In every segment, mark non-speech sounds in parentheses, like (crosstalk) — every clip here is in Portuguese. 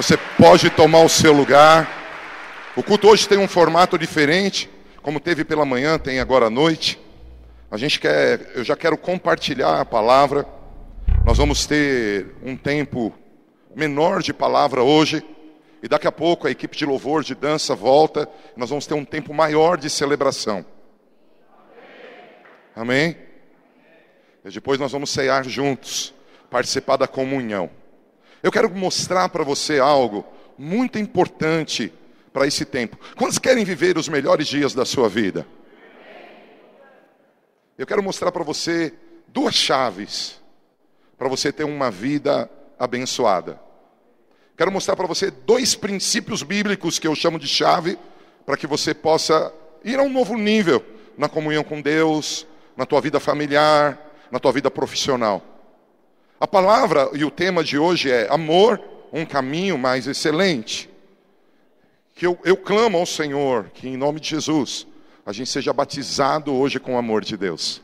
Você pode tomar o seu lugar. O culto hoje tem um formato diferente, como teve pela manhã, tem agora à noite. A gente quer, eu já quero compartilhar a palavra. Nós vamos ter um tempo menor de palavra hoje, e daqui a pouco a equipe de louvor, de dança volta, nós vamos ter um tempo maior de celebração. Amém? E depois nós vamos cear juntos, participar da comunhão. Eu quero mostrar para você algo muito importante para esse tempo. Quantos querem viver os melhores dias da sua vida? Eu quero mostrar para você duas chaves para você ter uma vida abençoada. Quero mostrar para você dois princípios bíblicos que eu chamo de chave para que você possa ir a um novo nível na comunhão com Deus, na tua vida familiar, na tua vida profissional. A palavra e o tema de hoje é amor, um caminho mais excelente. Que eu, eu clamo ao Senhor que, em nome de Jesus, a gente seja batizado hoje com o amor de Deus.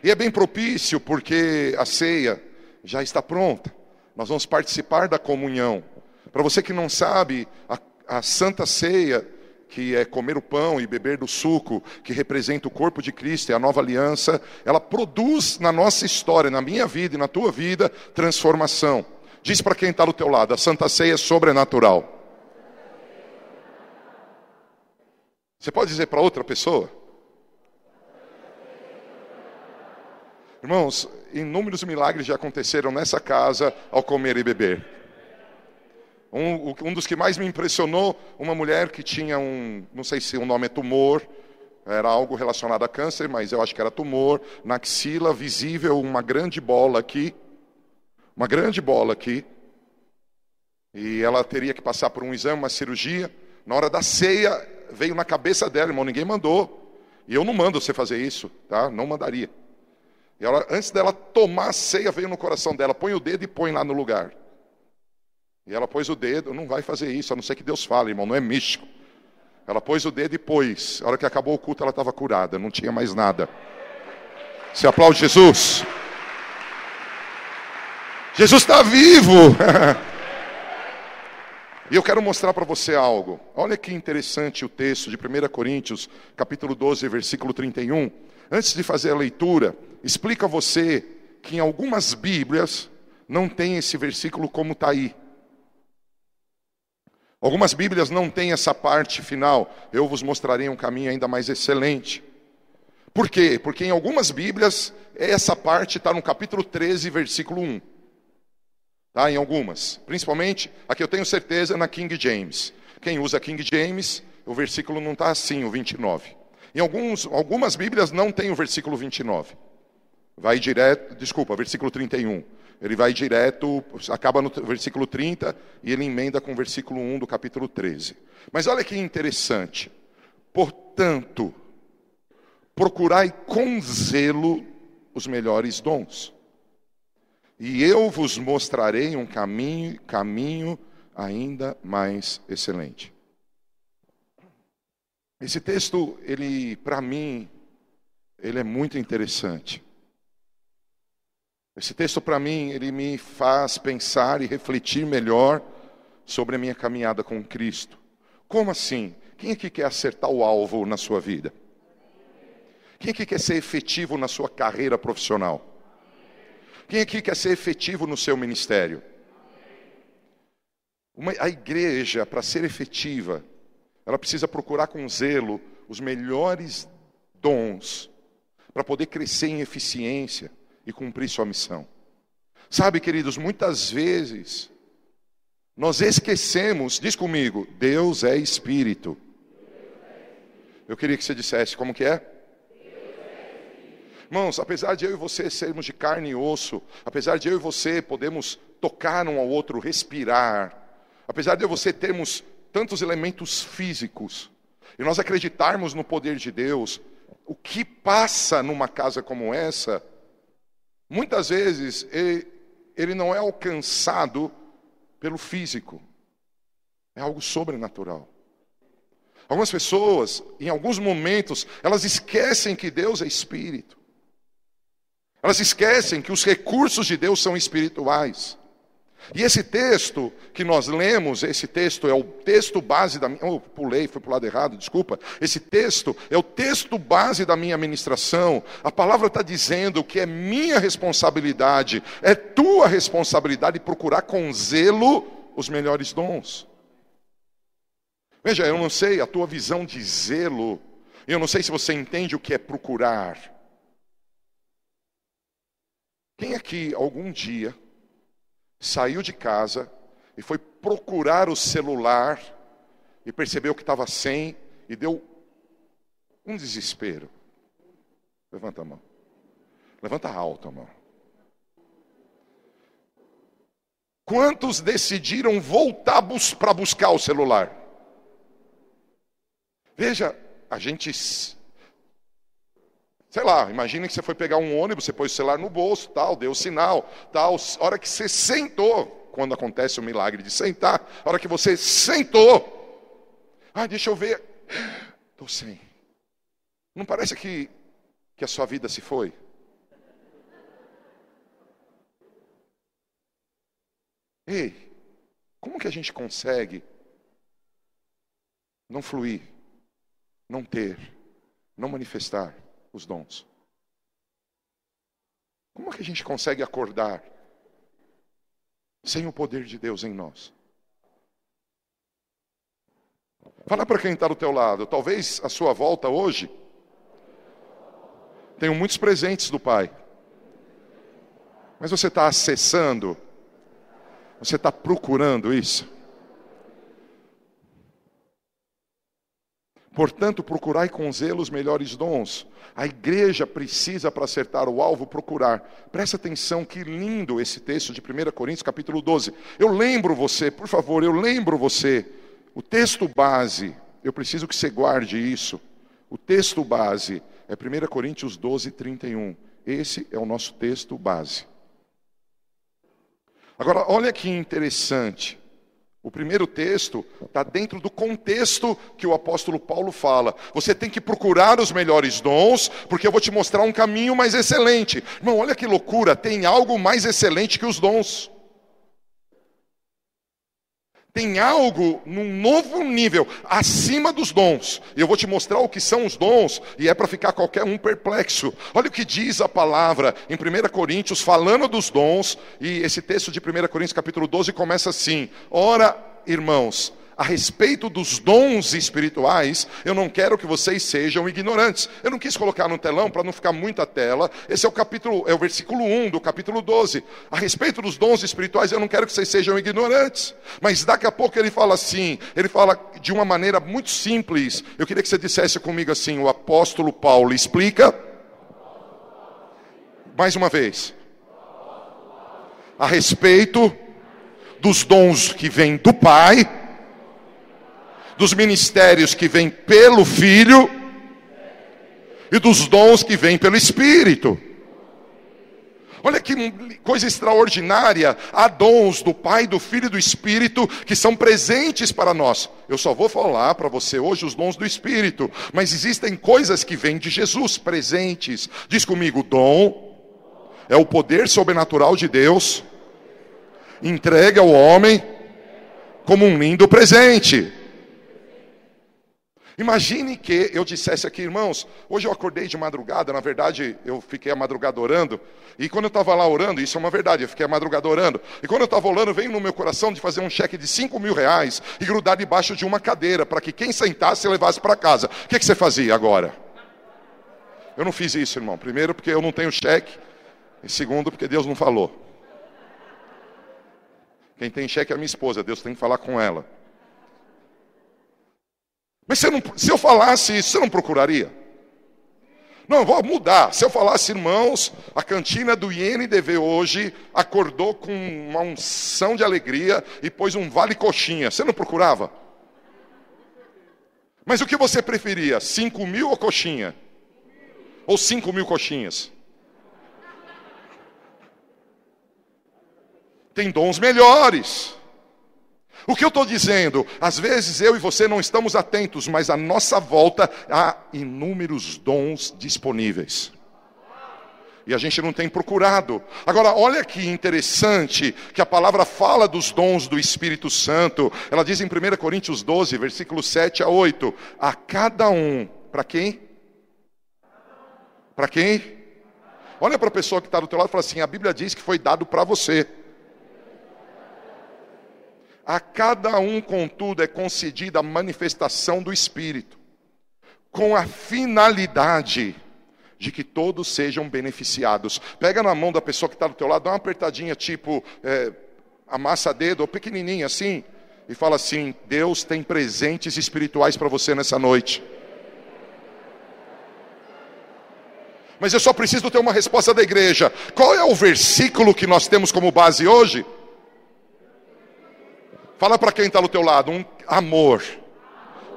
E é bem propício porque a ceia já está pronta. Nós vamos participar da comunhão. Para você que não sabe, a, a Santa Ceia que é comer o pão e beber do suco, que representa o corpo de Cristo e a nova aliança, ela produz na nossa história, na minha vida e na tua vida, transformação. Diz para quem está do teu lado, a Santa Ceia é sobrenatural. Você pode dizer para outra pessoa? Irmãos, inúmeros milagres já aconteceram nessa casa ao comer e beber. Um, um, dos que mais me impressionou, uma mulher que tinha um, não sei se o nome é tumor, era algo relacionado a câncer, mas eu acho que era tumor, na axila, visível, uma grande bola aqui, uma grande bola aqui, e ela teria que passar por um exame, uma cirurgia. Na hora da ceia, veio na cabeça dela, irmão, ninguém mandou. E eu não mando você fazer isso, tá? Não mandaria. E ela, antes dela tomar a ceia, veio no coração dela, põe o dedo e põe lá no lugar. E ela pôs o dedo, não vai fazer isso, a não ser que Deus fale, irmão, não é místico. Ela pôs o dedo e pôs. A hora que acabou o culto, ela estava curada, não tinha mais nada. Se aplaude Jesus. Jesus está vivo. (laughs) e eu quero mostrar para você algo. Olha que interessante o texto de 1 Coríntios, capítulo 12, versículo 31. Antes de fazer a leitura, explica a você que em algumas Bíblias não tem esse versículo como está aí. Algumas Bíblias não têm essa parte final. Eu vos mostrarei um caminho ainda mais excelente. Por quê? Porque em algumas Bíblias, essa parte está no capítulo 13, versículo 1. Tá? Em algumas. Principalmente, aqui eu tenho certeza, na King James. Quem usa King James, o versículo não está assim, o 29. Em alguns, algumas Bíblias não tem o versículo 29. Vai direto, desculpa, versículo 31. Ele vai direto, acaba no versículo 30 e ele emenda com o versículo 1 do capítulo 13. Mas olha que interessante. Portanto, procurai com zelo os melhores dons. E eu vos mostrarei um caminho, caminho ainda mais excelente. Esse texto, ele, para mim, ele é muito interessante. Esse texto, para mim, ele me faz pensar e refletir melhor sobre a minha caminhada com Cristo. Como assim? Quem aqui quer acertar o alvo na sua vida? Quem aqui quer ser efetivo na sua carreira profissional? Quem aqui quer ser efetivo no seu ministério? Uma, a igreja, para ser efetiva, ela precisa procurar com zelo os melhores dons para poder crescer em eficiência e cumprir sua missão. Sabe, queridos, muitas vezes nós esquecemos, diz comigo, Deus é espírito. Eu queria que você dissesse como que é? Irmãos, apesar de eu e você sermos de carne e osso, apesar de eu e você podemos tocar um ao outro, respirar, apesar de eu e você termos tantos elementos físicos, e nós acreditarmos no poder de Deus, o que passa numa casa como essa Muitas vezes ele não é alcançado pelo físico, é algo sobrenatural. Algumas pessoas, em alguns momentos, elas esquecem que Deus é espírito. Elas esquecem que os recursos de Deus são espirituais. E esse texto que nós lemos, esse texto é o texto base da minha. Oh, pulei, fui para o lado errado, desculpa. Esse texto é o texto base da minha ministração. A palavra está dizendo que é minha responsabilidade, é tua responsabilidade procurar com zelo os melhores dons. Veja, eu não sei a tua visão de zelo, eu não sei se você entende o que é procurar. Quem aqui algum dia saiu de casa e foi procurar o celular e percebeu que estava sem e deu um desespero. Levanta a mão. Levanta alto a mão. Quantos decidiram voltar para buscar o celular? Veja, a gente Sei lá, imagine que você foi pegar um ônibus, você pôs o celular no bolso, tal, deu sinal, tal. A hora que você sentou, quando acontece o milagre de sentar, a hora que você sentou, ah, deixa eu ver, estou sem. Não parece que, que a sua vida se foi? Ei, como que a gente consegue não fluir, não ter, não manifestar? Os dons. Como é que a gente consegue acordar sem o poder de Deus em nós? Fala para quem está do teu lado. Talvez a sua volta hoje tenham muitos presentes do Pai. Mas você está acessando, você está procurando isso. Portanto, procurai com zelo os melhores dons. A igreja precisa, para acertar o alvo, procurar. Presta atenção, que lindo esse texto de 1 Coríntios, capítulo 12. Eu lembro você, por favor, eu lembro você. O texto base, eu preciso que você guarde isso. O texto base é 1 Coríntios 12, 31. Esse é o nosso texto base. Agora, olha que interessante. O primeiro texto está dentro do contexto que o apóstolo Paulo fala. Você tem que procurar os melhores dons, porque eu vou te mostrar um caminho mais excelente. Irmão, olha que loucura, tem algo mais excelente que os dons tem algo num novo nível, acima dos dons. Eu vou te mostrar o que são os dons, e é para ficar qualquer um perplexo. Olha o que diz a palavra em 1 Coríntios, falando dos dons, e esse texto de 1 Coríntios, capítulo 12, começa assim: Ora, irmãos, a respeito dos dons espirituais, eu não quero que vocês sejam ignorantes. Eu não quis colocar no telão para não ficar muita tela. Esse é o capítulo, é o versículo 1 do capítulo 12. A respeito dos dons espirituais, eu não quero que vocês sejam ignorantes. Mas daqui a pouco ele fala assim, ele fala de uma maneira muito simples. Eu queria que você dissesse comigo assim: o apóstolo Paulo explica. Mais uma vez. A respeito dos dons que vêm do Pai dos ministérios que vêm pelo Filho e dos dons que vêm pelo Espírito. Olha que coisa extraordinária. Há dons do Pai, do Filho e do Espírito que são presentes para nós. Eu só vou falar para você hoje os dons do Espírito, mas existem coisas que vêm de Jesus presentes. Diz comigo: dom é o poder sobrenatural de Deus entregue ao homem como um lindo presente. Imagine que eu dissesse aqui, irmãos, hoje eu acordei de madrugada, na verdade eu fiquei a madrugada orando, e quando eu estava lá orando, isso é uma verdade, eu fiquei a madrugada orando, e quando eu estava orando, veio no meu coração de fazer um cheque de 5 mil reais e grudar debaixo de uma cadeira, para que quem sentasse levasse para casa. O que, que você fazia agora? Eu não fiz isso, irmão. Primeiro, porque eu não tenho cheque, e segundo, porque Deus não falou. Quem tem cheque é a minha esposa, Deus tem que falar com ela. Mas não, se eu falasse isso, você não procuraria? Não, vou mudar. Se eu falasse, irmãos, a cantina do INDV hoje acordou com uma unção de alegria e pôs um vale coxinha. Você não procurava? Mas o que você preferia? Cinco mil ou coxinha? Ou cinco mil coxinhas? Tem dons melhores. O que eu estou dizendo? Às vezes eu e você não estamos atentos, mas à nossa volta há inúmeros dons disponíveis. E a gente não tem procurado. Agora, olha que interessante que a palavra fala dos dons do Espírito Santo. Ela diz em 1 Coríntios 12, versículos 7 a 8: A cada um, para quem? Para quem? Olha para a pessoa que está do teu lado e fala assim: a Bíblia diz que foi dado para você. A cada um, contudo, é concedida a manifestação do Espírito, com a finalidade de que todos sejam beneficiados. Pega na mão da pessoa que está do teu lado, dá uma apertadinha, tipo é, amassa dedo, ou pequenininha assim, e fala assim: Deus tem presentes espirituais para você nessa noite. Mas eu só preciso ter uma resposta da igreja. Qual é o versículo que nós temos como base hoje? Fala para quem está do teu lado, um amor,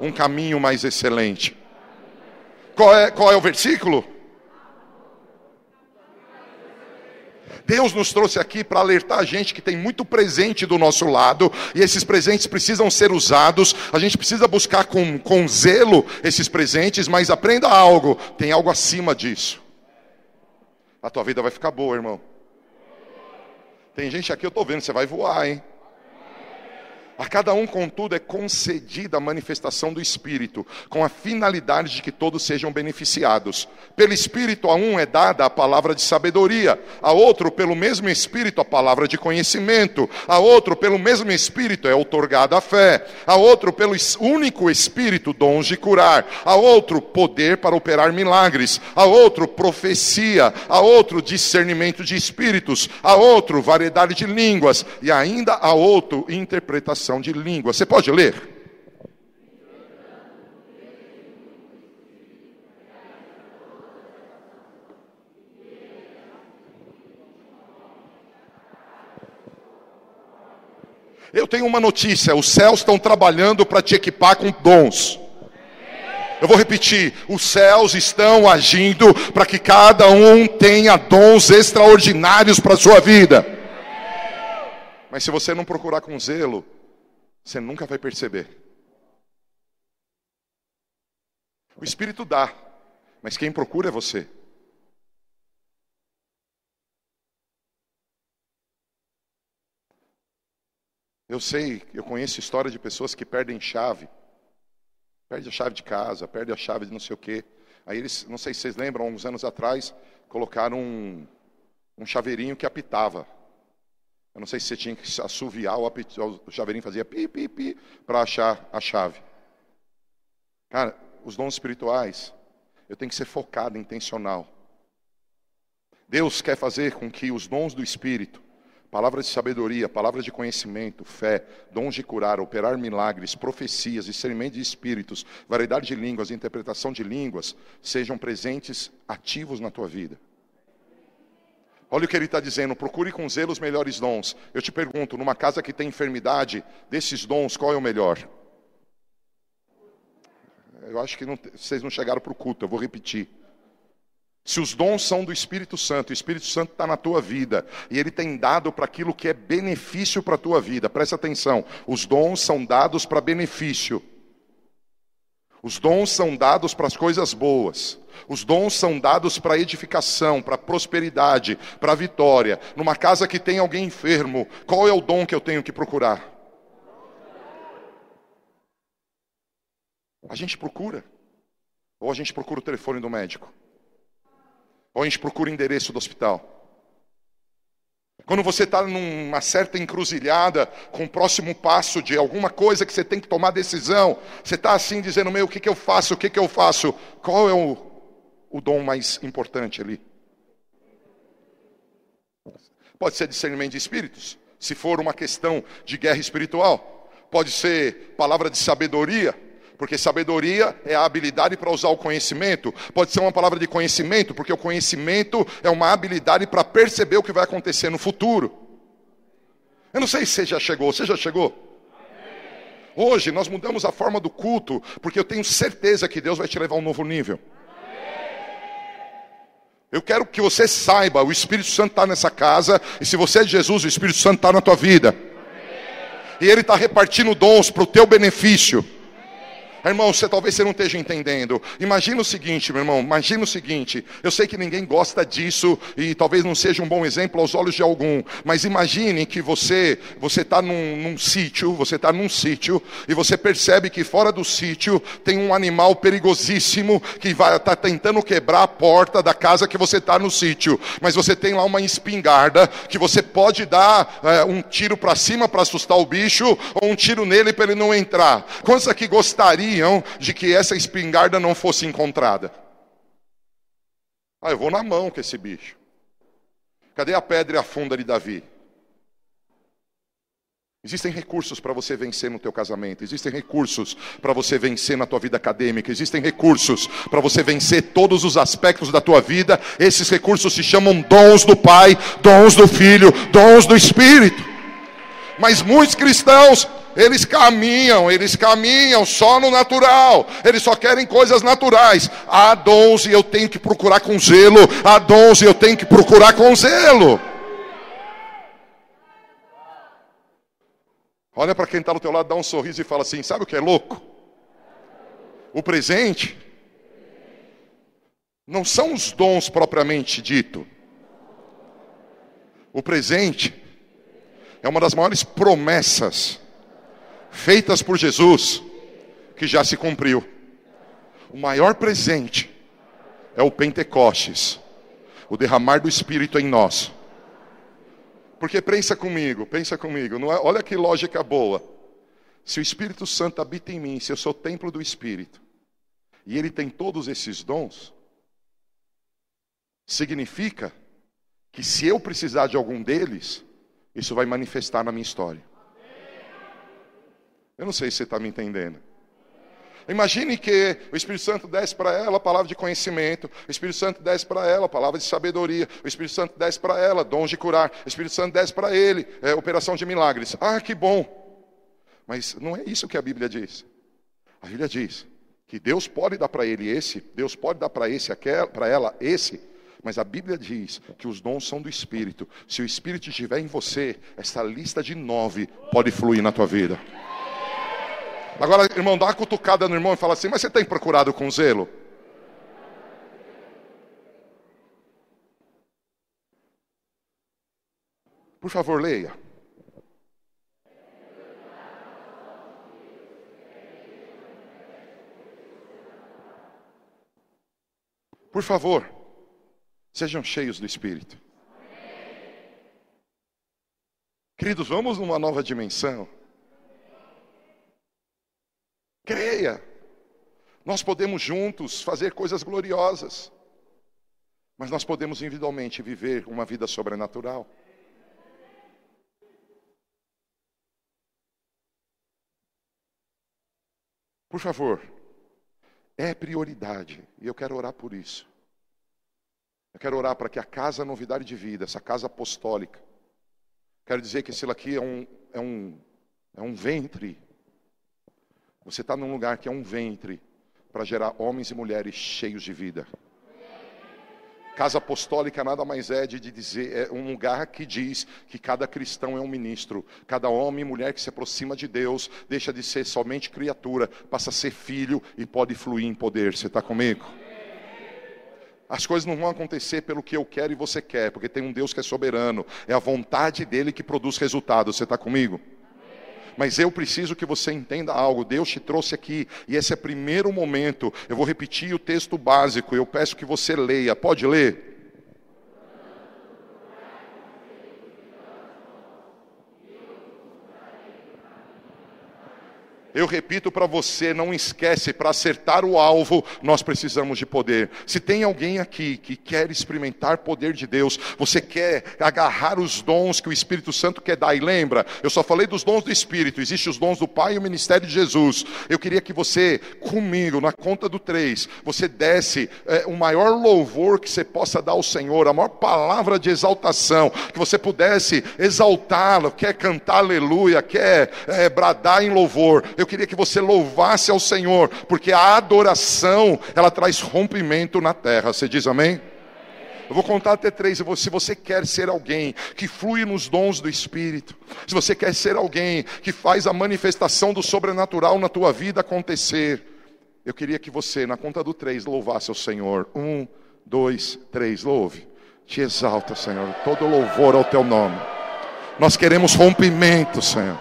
um caminho mais excelente. Qual é, qual é o versículo? Deus nos trouxe aqui para alertar a gente que tem muito presente do nosso lado, e esses presentes precisam ser usados, a gente precisa buscar com, com zelo esses presentes, mas aprenda algo, tem algo acima disso. A tua vida vai ficar boa, irmão. Tem gente aqui, eu estou vendo, você vai voar, hein? A cada um, contudo, é concedida a manifestação do Espírito, com a finalidade de que todos sejam beneficiados. Pelo Espírito, a um é dada a palavra de sabedoria, a outro, pelo mesmo Espírito, a palavra de conhecimento, a outro, pelo mesmo Espírito, é otorgada a fé, a outro, pelo único Espírito, dons de curar, a outro, poder para operar milagres, a outro, profecia, a outro, discernimento de espíritos, a outro, variedade de línguas, e ainda a outro, interpretação de língua. Você pode ler? Eu tenho uma notícia: os céus estão trabalhando para te equipar com dons. Eu vou repetir: os céus estão agindo para que cada um tenha dons extraordinários para a sua vida. Mas se você não procurar com zelo, você nunca vai perceber. O Espírito dá, mas quem procura é você. Eu sei, eu conheço história de pessoas que perdem chave. Perde a chave de casa, perde a chave de não sei o quê. Aí eles, não sei se vocês lembram, uns anos atrás, colocaram um, um chaveirinho que apitava. Eu não sei se você tinha que assoviar ou o chaveirinho fazia pi, pi, pi, para achar a chave. Cara, os dons espirituais, eu tenho que ser focado, intencional. Deus quer fazer com que os dons do Espírito, palavras de sabedoria, palavras de conhecimento, fé, dons de curar, operar milagres, profecias, discernimento de espíritos, variedade de línguas, interpretação de línguas, sejam presentes, ativos na tua vida. Olha o que ele está dizendo: procure com zelo os melhores dons. Eu te pergunto, numa casa que tem enfermidade, desses dons, qual é o melhor? Eu acho que não, vocês não chegaram para o culto, eu vou repetir. Se os dons são do Espírito Santo, o Espírito Santo está na tua vida e ele tem dado para aquilo que é benefício para a tua vida, presta atenção: os dons são dados para benefício. Os dons são dados para as coisas boas. Os dons são dados para edificação, para prosperidade, para vitória. Numa casa que tem alguém enfermo, qual é o dom que eu tenho que procurar? A gente procura. Ou a gente procura o telefone do médico. Ou a gente procura o endereço do hospital. Quando você está numa certa encruzilhada com o próximo passo de alguma coisa que você tem que tomar decisão, você está assim dizendo, meu, o que, que eu faço, o que, que eu faço? Qual é o, o dom mais importante ali? Pode ser discernimento de espíritos, se for uma questão de guerra espiritual. Pode ser palavra de sabedoria, porque sabedoria é a habilidade para usar o conhecimento. Pode ser uma palavra de conhecimento, porque o conhecimento é uma habilidade para perceber o que vai acontecer no futuro. Eu não sei se você já chegou, você já chegou? Hoje nós mudamos a forma do culto, porque eu tenho certeza que Deus vai te levar a um novo nível. Eu quero que você saiba, o Espírito Santo está nessa casa, e se você é de Jesus, o Espírito Santo está na tua vida. E Ele está repartindo dons para o teu benefício. Irmão, você talvez você não esteja entendendo. Imagina o seguinte, meu irmão, imagina o seguinte. Eu sei que ninguém gosta disso e talvez não seja um bom exemplo aos olhos de algum, mas imagine que você você está num, num sítio, você está num sítio e você percebe que fora do sítio tem um animal perigosíssimo que vai estar tá tentando quebrar a porta da casa que você está no sítio, mas você tem lá uma espingarda que você pode dar é, um tiro para cima para assustar o bicho ou um tiro nele para ele não entrar. Quantos aqui gostariam de que essa espingarda não fosse encontrada? Ah, eu vou na mão com esse bicho. Cadê a pedra e a funda de Davi? Existem recursos para você vencer no teu casamento, existem recursos para você vencer na tua vida acadêmica, existem recursos para você vencer todos os aspectos da tua vida. Esses recursos se chamam dons do Pai, dons do Filho, dons do Espírito. Mas muitos cristãos eles caminham, eles caminham só no natural. Eles só querem coisas naturais. Há dons e eu tenho que procurar com zelo. Há dons e eu tenho que procurar com zelo. Olha para quem está do teu lado, dá um sorriso e fala assim: sabe o que é louco? O presente não são os dons propriamente dito. O presente é uma das maiores promessas feitas por Jesus, que já se cumpriu. O maior presente é o Pentecostes, o derramar do Espírito em nós. Porque pensa comigo, pensa comigo, é, olha que lógica boa. Se o Espírito Santo habita em mim, se eu sou templo do Espírito, e ele tem todos esses dons, significa que se eu precisar de algum deles, isso vai manifestar na minha história. Eu não sei se você está me entendendo. Imagine que o Espírito Santo desce para ela a palavra de conhecimento, o Espírito Santo desce para ela a palavra de sabedoria, o Espírito Santo desce para ela dons de curar, o Espírito Santo desce para ele é, operação de milagres. Ah, que bom! Mas não é isso que a Bíblia diz. A Bíblia diz que Deus pode dar para ele esse, Deus pode dar para esse, para ela esse, mas a Bíblia diz que os dons são do Espírito. Se o Espírito estiver em você, essa lista de nove pode fluir na tua vida. Agora, irmão, dá uma cutucada no irmão e fala assim: Mas você tem procurado com zelo? Por favor, leia. Por favor, sejam cheios do Espírito. Queridos, vamos numa nova dimensão. Creia. Nós podemos juntos fazer coisas gloriosas. Mas nós podemos individualmente viver uma vida sobrenatural. Por favor, é prioridade, e eu quero orar por isso. Eu quero orar para que a casa Novidade de Vida, essa casa apostólica, quero dizer que esse aqui é um, é um, é um ventre você está num lugar que é um ventre para gerar homens e mulheres cheios de vida. Casa apostólica nada mais é de dizer, é um lugar que diz que cada cristão é um ministro, cada homem e mulher que se aproxima de Deus deixa de ser somente criatura, passa a ser filho e pode fluir em poder. Você está comigo? As coisas não vão acontecer pelo que eu quero e você quer, porque tem um Deus que é soberano, é a vontade dele que produz resultados. Você está comigo? Mas eu preciso que você entenda algo. Deus te trouxe aqui e esse é o primeiro momento. Eu vou repetir o texto básico. Eu peço que você leia. Pode ler? Eu repito para você, não esquece, para acertar o alvo, nós precisamos de poder. Se tem alguém aqui que quer experimentar poder de Deus, você quer agarrar os dons que o Espírito Santo quer dar, e lembra, eu só falei dos dons do Espírito, existem os dons do Pai e o ministério de Jesus. Eu queria que você, comigo, na conta do três, você desse é, o maior louvor que você possa dar ao Senhor, a maior palavra de exaltação, que você pudesse exaltá-lo, quer cantar aleluia, quer é, bradar em louvor. Eu eu queria que você louvasse ao Senhor, porque a adoração, ela traz rompimento na terra. Você diz amém? Eu vou contar até três. Se você quer ser alguém que flui nos dons do Espírito, se você quer ser alguém que faz a manifestação do sobrenatural na tua vida acontecer, Eu queria que você, na conta do três, louvasse o Senhor. Um, dois, três, louve. Te exalta, Senhor. Todo louvor ao teu nome. Nós queremos rompimento, Senhor.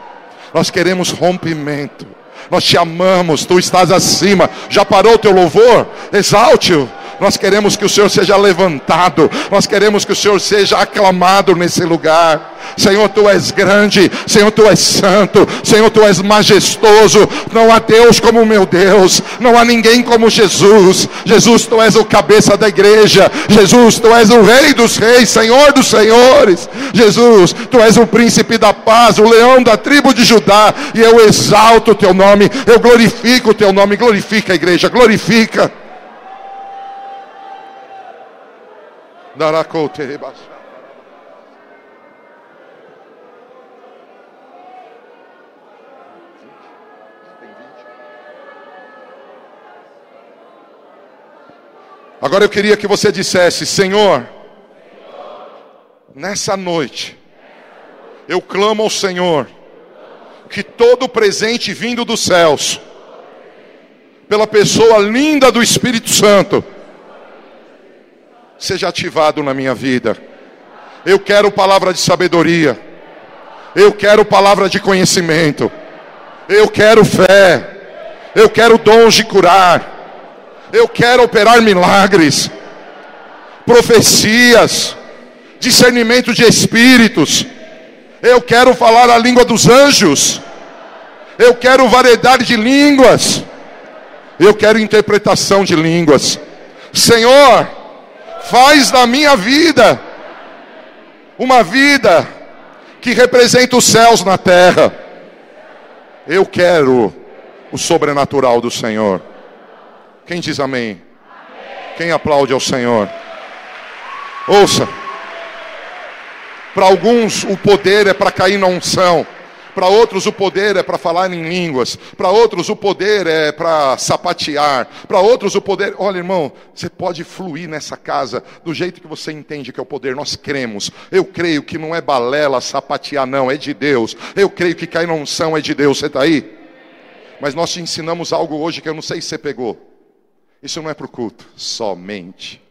Nós queremos rompimento. Nós te amamos, tu estás acima. Já parou o teu louvor? Exalte-o. Nós queremos que o Senhor seja levantado. Nós queremos que o Senhor seja aclamado nesse lugar. Senhor, tu és grande. Senhor, tu és santo. Senhor, tu és majestoso. Não há Deus como o meu Deus. Não há ninguém como Jesus. Jesus, tu és o cabeça da igreja. Jesus, tu és o rei dos reis, Senhor dos senhores. Jesus, tu és o príncipe da paz, o leão da tribo de Judá. E eu exalto o teu nome. Eu glorifico o teu nome. Glorifica a igreja. Glorifica. Agora eu queria que você dissesse: Senhor, nessa noite, eu clamo ao Senhor, que todo presente vindo dos céus, pela pessoa linda do Espírito Santo, seja ativado na minha vida. Eu quero palavra de sabedoria. Eu quero palavra de conhecimento. Eu quero fé. Eu quero dons de curar. Eu quero operar milagres, profecias, discernimento de espíritos. Eu quero falar a língua dos anjos. Eu quero variedade de línguas. Eu quero interpretação de línguas. Senhor, faz da minha vida uma vida que representa os céus na terra. Eu quero o sobrenatural do Senhor. Quem diz amém? amém. Quem aplaude ao Senhor? Ouça. Para alguns o poder é para cair na unção. Para outros o poder é para falar em línguas. Para outros o poder é para sapatear. Para outros o poder. Olha, irmão, você pode fluir nessa casa do jeito que você entende que é o poder. Nós cremos. Eu creio que não é balela sapatear, não. É de Deus. Eu creio que cair na unção é de Deus. Você está aí? Mas nós te ensinamos algo hoje que eu não sei se você pegou. Isso não é para o culto somente.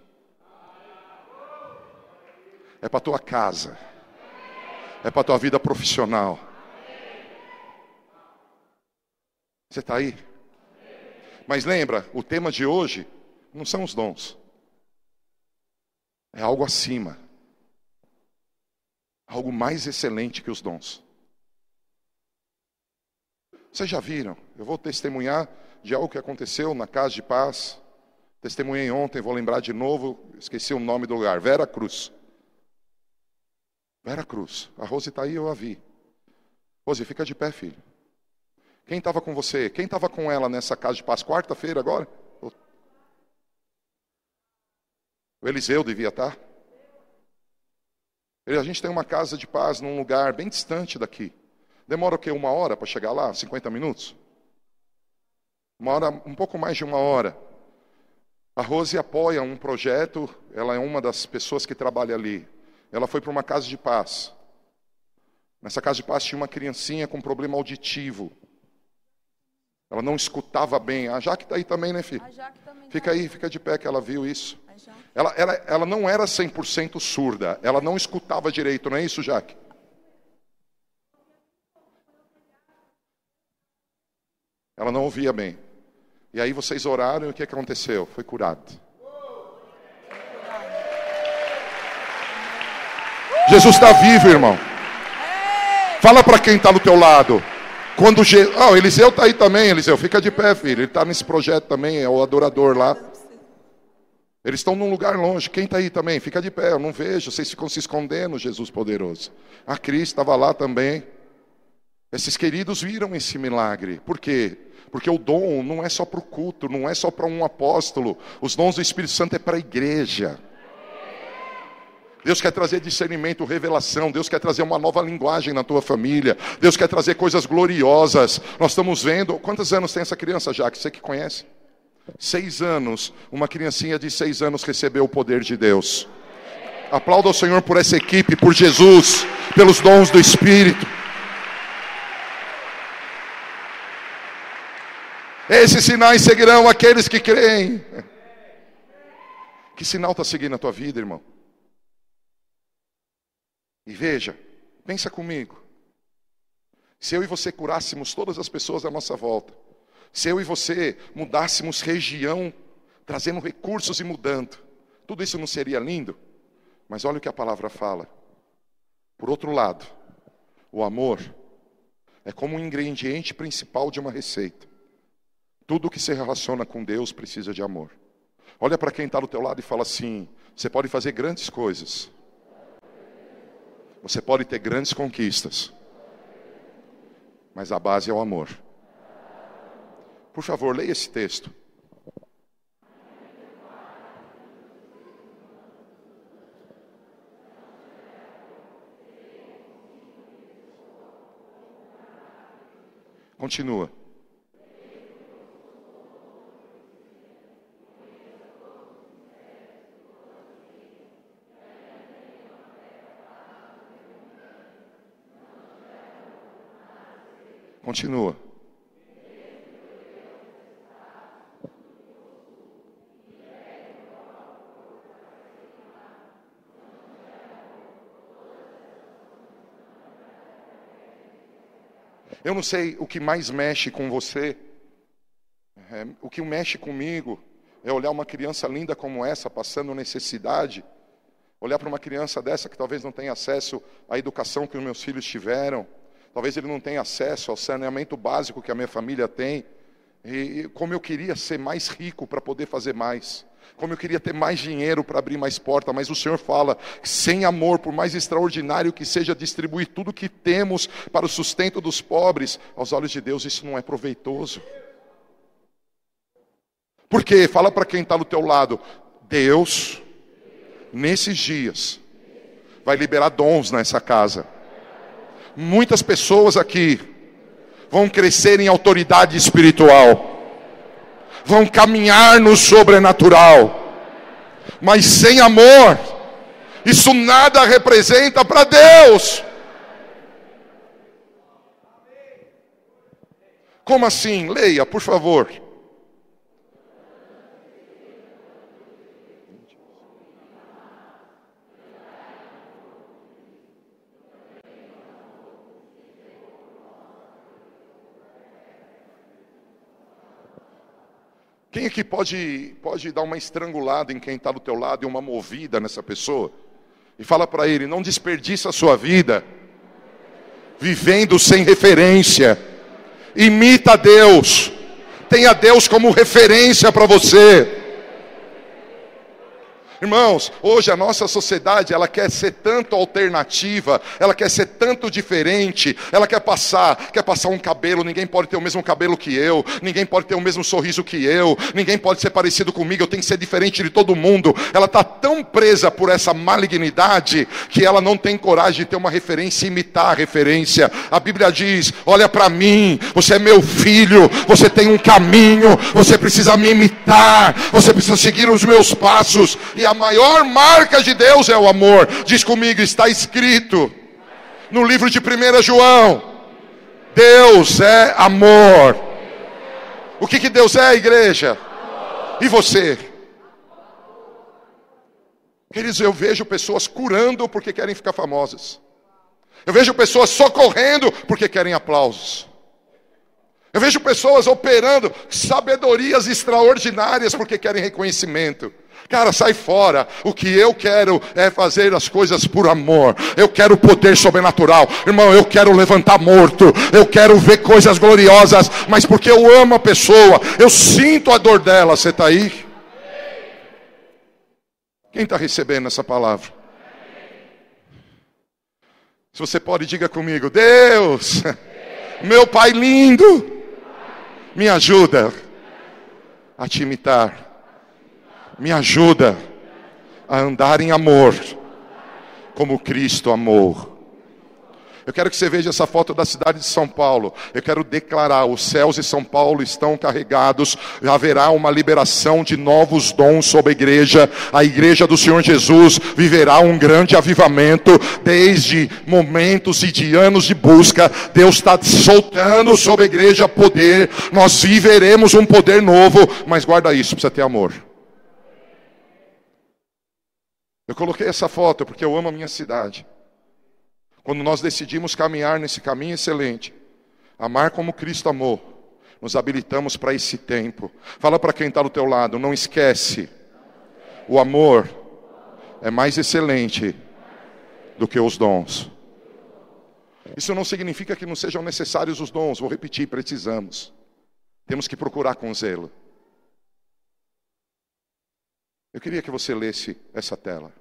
É para tua casa. É para tua vida profissional Você está aí? Mas lembra, o tema de hoje não são os dons. É algo acima. Algo mais excelente que os dons. Vocês já viram? Eu vou testemunhar de algo que aconteceu na casa de paz. Testemunhei ontem, vou lembrar de novo, esqueci o nome do lugar. Vera Cruz. Vera Cruz. A Rose está aí, eu a vi. Rose, fica de pé, filho. Quem estava com você? Quem estava com ela nessa casa de paz? Quarta-feira agora? O Eliseu devia estar. Tá? A gente tem uma casa de paz num lugar bem distante daqui. Demora o quê? Uma hora para chegar lá? 50 minutos? Uma hora, um pouco mais de uma hora. A Rose apoia um projeto, ela é uma das pessoas que trabalha ali. Ela foi para uma casa de paz. Nessa casa de paz tinha uma criancinha com problema auditivo. Ela não escutava bem. A Jaque está aí também, né, filho? Também fica tá aí, fica de pé que ela viu isso. Ela, ela, ela não era 100% surda. Ela não escutava direito, não é isso, Jaque? Ela não ouvia bem. E aí vocês oraram e o que aconteceu? Foi curado. Jesus está vivo, irmão. Fala para quem está do teu lado. Quando Je... Ah, o Eliseu está aí também, Eliseu. Fica de pé, filho. Ele está nesse projeto também, é o adorador lá. Eles estão num lugar longe. Quem está aí também? Fica de pé, eu não vejo. Vocês ficam se escondendo, Jesus poderoso. A Cris estava lá também. Esses queridos viram esse milagre. Por quê? Porque o dom não é só para o culto, não é só para um apóstolo. Os dons do Espírito Santo é para a igreja. Deus quer trazer discernimento, revelação. Deus quer trazer uma nova linguagem na tua família. Deus quer trazer coisas gloriosas. Nós estamos vendo. Quantos anos tem essa criança já? Que você que conhece? Seis anos. Uma criancinha de seis anos recebeu o poder de Deus. Aplauda o Senhor por essa equipe, por Jesus, pelos dons do Espírito. Esses sinais seguirão aqueles que creem. Que sinal está seguindo a tua vida, irmão? E veja, pensa comigo. Se eu e você curássemos todas as pessoas à nossa volta, se eu e você mudássemos região, trazendo recursos e mudando, tudo isso não seria lindo? Mas olha o que a palavra fala. Por outro lado, o amor é como um ingrediente principal de uma receita. Tudo que se relaciona com Deus precisa de amor. Olha para quem está do teu lado e fala assim: você pode fazer grandes coisas, você pode ter grandes conquistas, mas a base é o amor. Por favor, leia esse texto. Continua. Continua. Eu não sei o que mais mexe com você. É, o que mexe comigo é olhar uma criança linda como essa, passando necessidade. Olhar para uma criança dessa que talvez não tenha acesso à educação que os meus filhos tiveram Talvez ele não tenha acesso ao saneamento básico que a minha família tem. E como eu queria ser mais rico para poder fazer mais. Como eu queria ter mais dinheiro para abrir mais porta, mas o Senhor fala: sem amor, por mais extraordinário que seja distribuir tudo que temos para o sustento dos pobres, aos olhos de Deus isso não é proveitoso. Porque fala para quem está do teu lado, Deus, nesses dias, vai liberar dons nessa casa muitas pessoas aqui vão crescer em autoridade espiritual, vão caminhar no sobrenatural, mas sem amor, isso nada representa para Deus. Como assim? Leia, por favor. Quem aqui pode, pode dar uma estrangulada em quem está do teu lado e uma movida nessa pessoa? E fala para ele, não desperdiça a sua vida vivendo sem referência. Imita Deus. Tenha Deus como referência para você. Irmãos, hoje a nossa sociedade, ela quer ser tanto alternativa, ela quer ser tanto diferente, ela quer passar, quer passar um cabelo, ninguém pode ter o mesmo cabelo que eu, ninguém pode ter o mesmo sorriso que eu, ninguém pode ser parecido comigo, eu tenho que ser diferente de todo mundo. Ela está tão presa por essa malignidade que ela não tem coragem de ter uma referência e imitar a referência. A Bíblia diz: olha para mim, você é meu filho, você tem um caminho, você precisa me imitar, você precisa seguir os meus passos. E a a maior marca de Deus é o amor. Diz comigo, está escrito no livro de 1 João: Deus é amor. O que, que Deus é, igreja? E você? Queridos, eu vejo pessoas curando porque querem ficar famosas. Eu vejo pessoas socorrendo porque querem aplausos. Eu vejo pessoas operando sabedorias extraordinárias porque querem reconhecimento. Cara, sai fora. O que eu quero é fazer as coisas por amor. Eu quero poder sobrenatural. Irmão, eu quero levantar morto. Eu quero ver coisas gloriosas. Mas porque eu amo a pessoa, eu sinto a dor dela. Você está aí? Quem está recebendo essa palavra? Se você pode, diga comigo: Deus, meu Pai lindo, me ajuda a te imitar me ajuda a andar em amor, como Cristo amou. Eu quero que você veja essa foto da cidade de São Paulo. Eu quero declarar: os céus de São Paulo estão carregados. Haverá uma liberação de novos dons sobre a igreja. A igreja do Senhor Jesus viverá um grande avivamento. Desde momentos e de anos de busca, Deus está soltando sobre a igreja poder. Nós viveremos um poder novo. Mas guarda isso: precisa ter amor. Eu coloquei essa foto porque eu amo a minha cidade. Quando nós decidimos caminhar nesse caminho excelente, amar como Cristo amou, nos habilitamos para esse tempo. Fala para quem está do teu lado, não esquece. O amor é mais excelente do que os dons. Isso não significa que não sejam necessários os dons, vou repetir, precisamos. Temos que procurar com zelo. Eu queria que você lesse essa tela.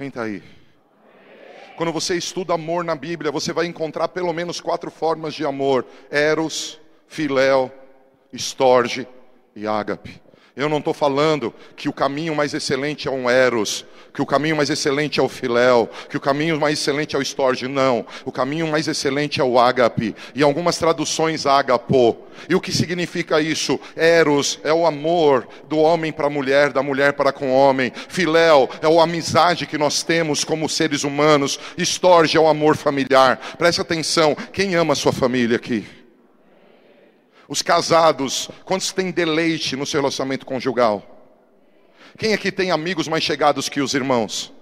Quem está aí? Quando você estuda amor na Bíblia, você vai encontrar pelo menos quatro formas de amor: Eros, Filéu, Storge e Ágape. Eu não estou falando que o caminho mais excelente é um Eros, que o caminho mais excelente é o Filéu, que o caminho mais excelente é o Storge. Não. O caminho mais excelente é o Ágape. E algumas traduções, Ágapo. E o que significa isso? Eros é o amor do homem para a mulher, da mulher para com o homem. Filéu é a amizade que nós temos como seres humanos. Storge é o amor familiar. Preste atenção. Quem ama a sua família aqui? Os casados, quantos têm deleite no seu relacionamento conjugal? Quem aqui tem amigos mais chegados que os irmãos?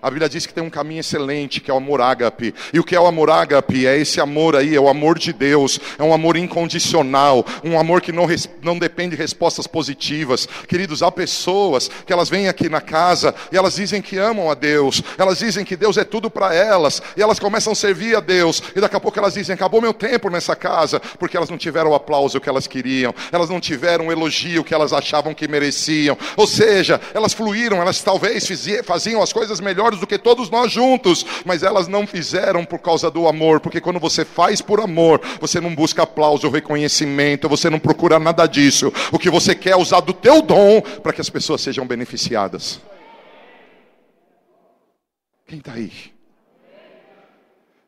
A Bíblia diz que tem um caminho excelente, que é o amor ágape. E o que é o amor ágape? É esse amor aí, é o amor de Deus. É um amor incondicional, um amor que não, não depende de respostas positivas. Queridos, há pessoas que elas vêm aqui na casa e elas dizem que amam a Deus. Elas dizem que Deus é tudo para elas. E elas começam a servir a Deus. E daqui a pouco elas dizem, acabou meu tempo nessa casa. Porque elas não tiveram o aplauso que elas queriam. Elas não tiveram o elogio que elas achavam que mereciam. Ou seja, elas fluíram, elas talvez faziam as coisas melhores melhores do que todos nós juntos, mas elas não fizeram por causa do amor, porque quando você faz por amor, você não busca aplauso, reconhecimento, você não procura nada disso. O que você quer é usar do teu dom para que as pessoas sejam beneficiadas. Quem está aí?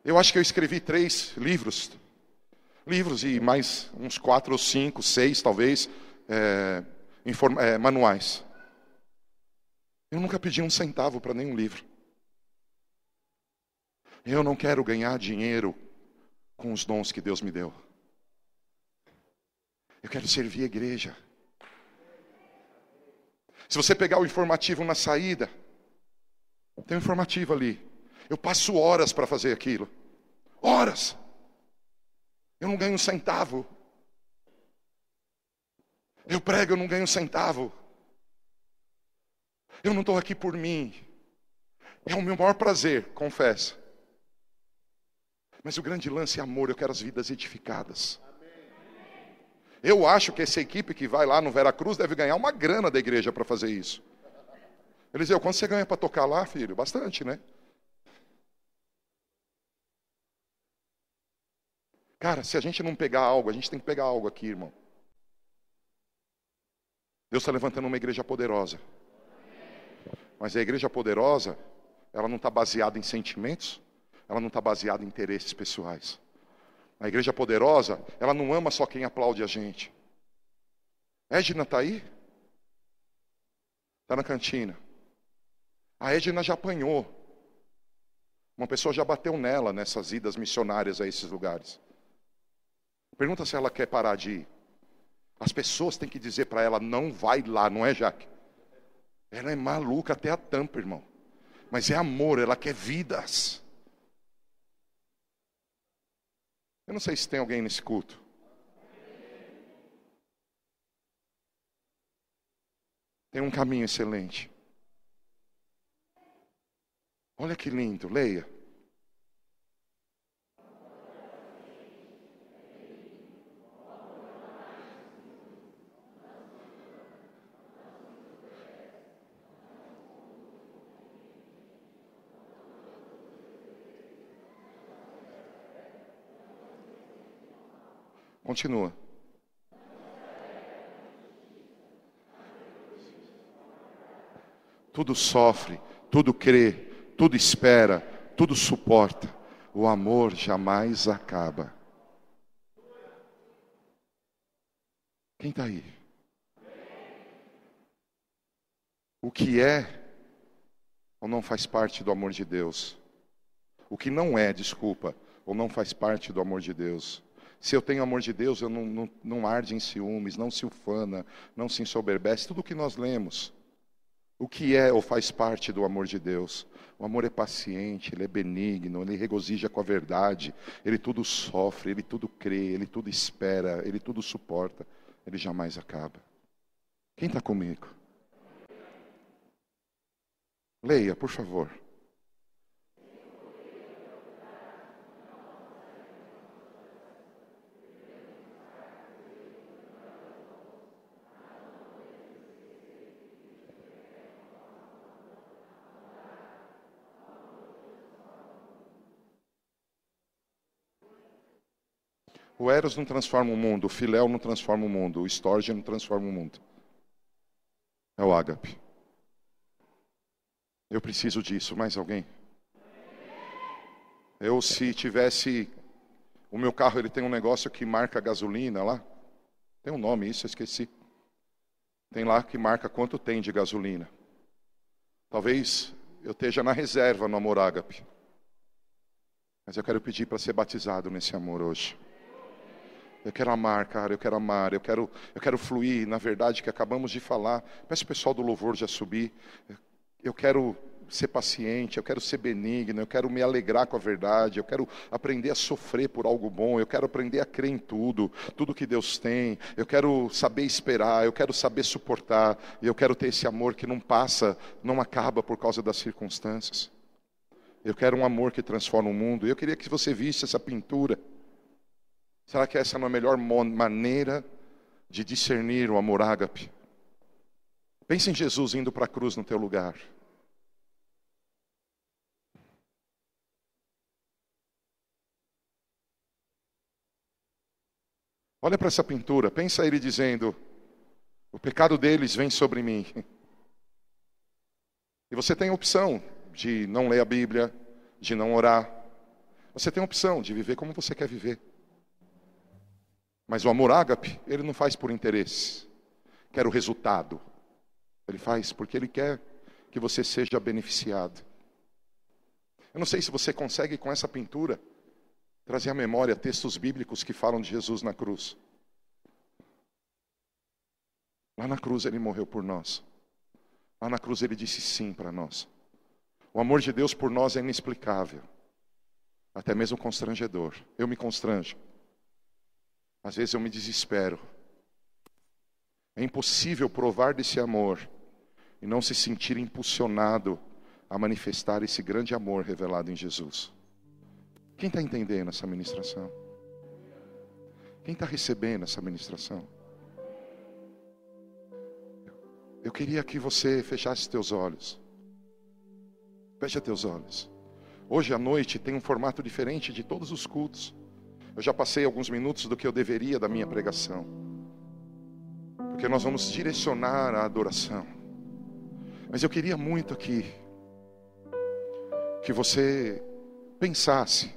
Eu acho que eu escrevi três livros, livros e mais uns quatro ou cinco, seis talvez, é, é, manuais. Eu nunca pedi um centavo para nenhum livro. Eu não quero ganhar dinheiro com os dons que Deus me deu. Eu quero servir a igreja. Se você pegar o informativo na saída, tem um informativo ali. Eu passo horas para fazer aquilo. Horas. Eu não ganho um centavo. Eu prego, eu não ganho um centavo. Eu não estou aqui por mim. É o meu maior prazer, confesso. Mas o grande lance é amor, eu quero as vidas edificadas. Eu acho que essa equipe que vai lá no Veracruz deve ganhar uma grana da igreja para fazer isso. Eliseu, quanto você ganha para tocar lá, filho? Bastante, né? Cara, se a gente não pegar algo, a gente tem que pegar algo aqui, irmão. Deus está levantando uma igreja poderosa. Mas a igreja poderosa, ela não está baseada em sentimentos, ela não está baseada em interesses pessoais. A igreja poderosa, ela não ama só quem aplaude a gente. Edna está aí? Está na cantina. A Edna já apanhou. Uma pessoa já bateu nela nessas idas missionárias a esses lugares. Pergunta se ela quer parar de ir. As pessoas têm que dizer para ela: não vai lá, não é, Jaque? Ela é maluca até a tampa, irmão. Mas é amor, ela quer vidas. Eu não sei se tem alguém nesse culto. Tem um caminho excelente. Olha que lindo, leia. Continua. Tudo sofre, tudo crê, tudo espera, tudo suporta. O amor jamais acaba. Quem está aí? O que é ou não faz parte do amor de Deus? O que não é, desculpa, ou não faz parte do amor de Deus? Se eu tenho amor de Deus, eu não, não, não arde em ciúmes, não se ufana, não se ensoberbece, tudo o que nós lemos. O que é ou faz parte do amor de Deus? O amor é paciente, ele é benigno, ele regozija com a verdade, ele tudo sofre, ele tudo crê, ele tudo espera, ele tudo suporta, ele jamais acaba. Quem está comigo? Leia, por favor. O Eros não transforma o mundo, o Filéu não transforma o mundo, o Storge não transforma o mundo. É o ágape. Eu preciso disso. Mais alguém? Eu, se tivesse. O meu carro ele tem um negócio que marca gasolina lá. Tem um nome isso, eu esqueci. Tem lá que marca quanto tem de gasolina. Talvez eu esteja na reserva no amor ágape. Mas eu quero pedir para ser batizado nesse amor hoje. Eu quero amar, cara, eu quero amar, eu quero, eu quero fluir na verdade que acabamos de falar. Peço o pessoal do louvor já subir. Eu quero ser paciente, eu quero ser benigno, eu quero me alegrar com a verdade, eu quero aprender a sofrer por algo bom, eu quero aprender a crer em tudo, tudo que Deus tem, eu quero saber esperar, eu quero saber suportar, e eu quero ter esse amor que não passa, não acaba por causa das circunstâncias. Eu quero um amor que transforma o mundo. Eu queria que você visse essa pintura. Será que essa não é a melhor maneira de discernir o amor ágape? Pense em Jesus indo para a cruz no teu lugar. Olha para essa pintura, pensa ele dizendo: O pecado deles vem sobre mim. E você tem a opção de não ler a Bíblia, de não orar. Você tem a opção de viver como você quer viver. Mas o amor ágape, ele não faz por interesse, quer o resultado. Ele faz porque ele quer que você seja beneficiado. Eu não sei se você consegue com essa pintura trazer à memória textos bíblicos que falam de Jesus na cruz. Lá na cruz ele morreu por nós. Lá na cruz ele disse sim para nós. O amor de Deus por nós é inexplicável, até mesmo constrangedor. Eu me constranjo. Às vezes eu me desespero. É impossível provar desse amor e não se sentir impulsionado a manifestar esse grande amor revelado em Jesus. Quem está entendendo essa ministração? Quem está recebendo essa ministração? Eu queria que você fechasse teus olhos. Feche teus olhos. Hoje à noite tem um formato diferente de todos os cultos. Eu já passei alguns minutos do que eu deveria da minha pregação. Porque nós vamos direcionar a adoração. Mas eu queria muito aqui que você pensasse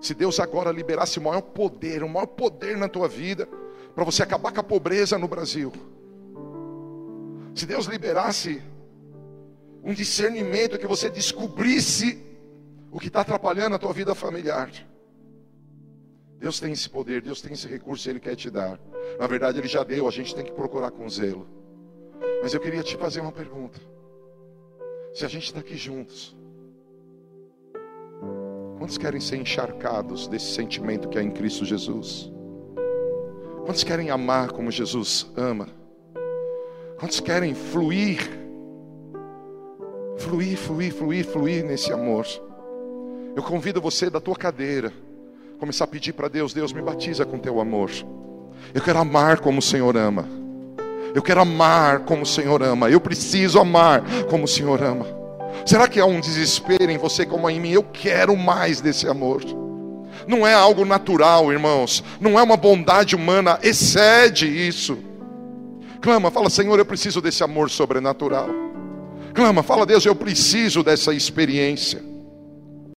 se Deus agora liberasse o maior poder, o maior poder na tua vida para você acabar com a pobreza no Brasil. Se Deus liberasse um discernimento que você descobrisse o que está atrapalhando a tua vida familiar. Deus tem esse poder, Deus tem esse recurso, Ele quer te dar. Na verdade, Ele já deu, a gente tem que procurar com zelo. Mas eu queria te fazer uma pergunta. Se a gente está aqui juntos, quantos querem ser encharcados desse sentimento que há em Cristo Jesus? Quantos querem amar como Jesus ama? Quantos querem fluir? Fluir, fluir, fluir, fluir nesse amor. Eu convido você da tua cadeira começar a pedir para Deus: Deus, me batiza com teu amor. Eu quero amar como o Senhor ama. Eu quero amar como o Senhor ama. Eu preciso amar como o Senhor ama. Será que há um desespero em você como em mim? Eu quero mais desse amor. Não é algo natural, irmãos. Não é uma bondade humana, excede isso. Clama, fala, Senhor, eu preciso desse amor sobrenatural. Clama, fala, Deus, eu preciso dessa experiência.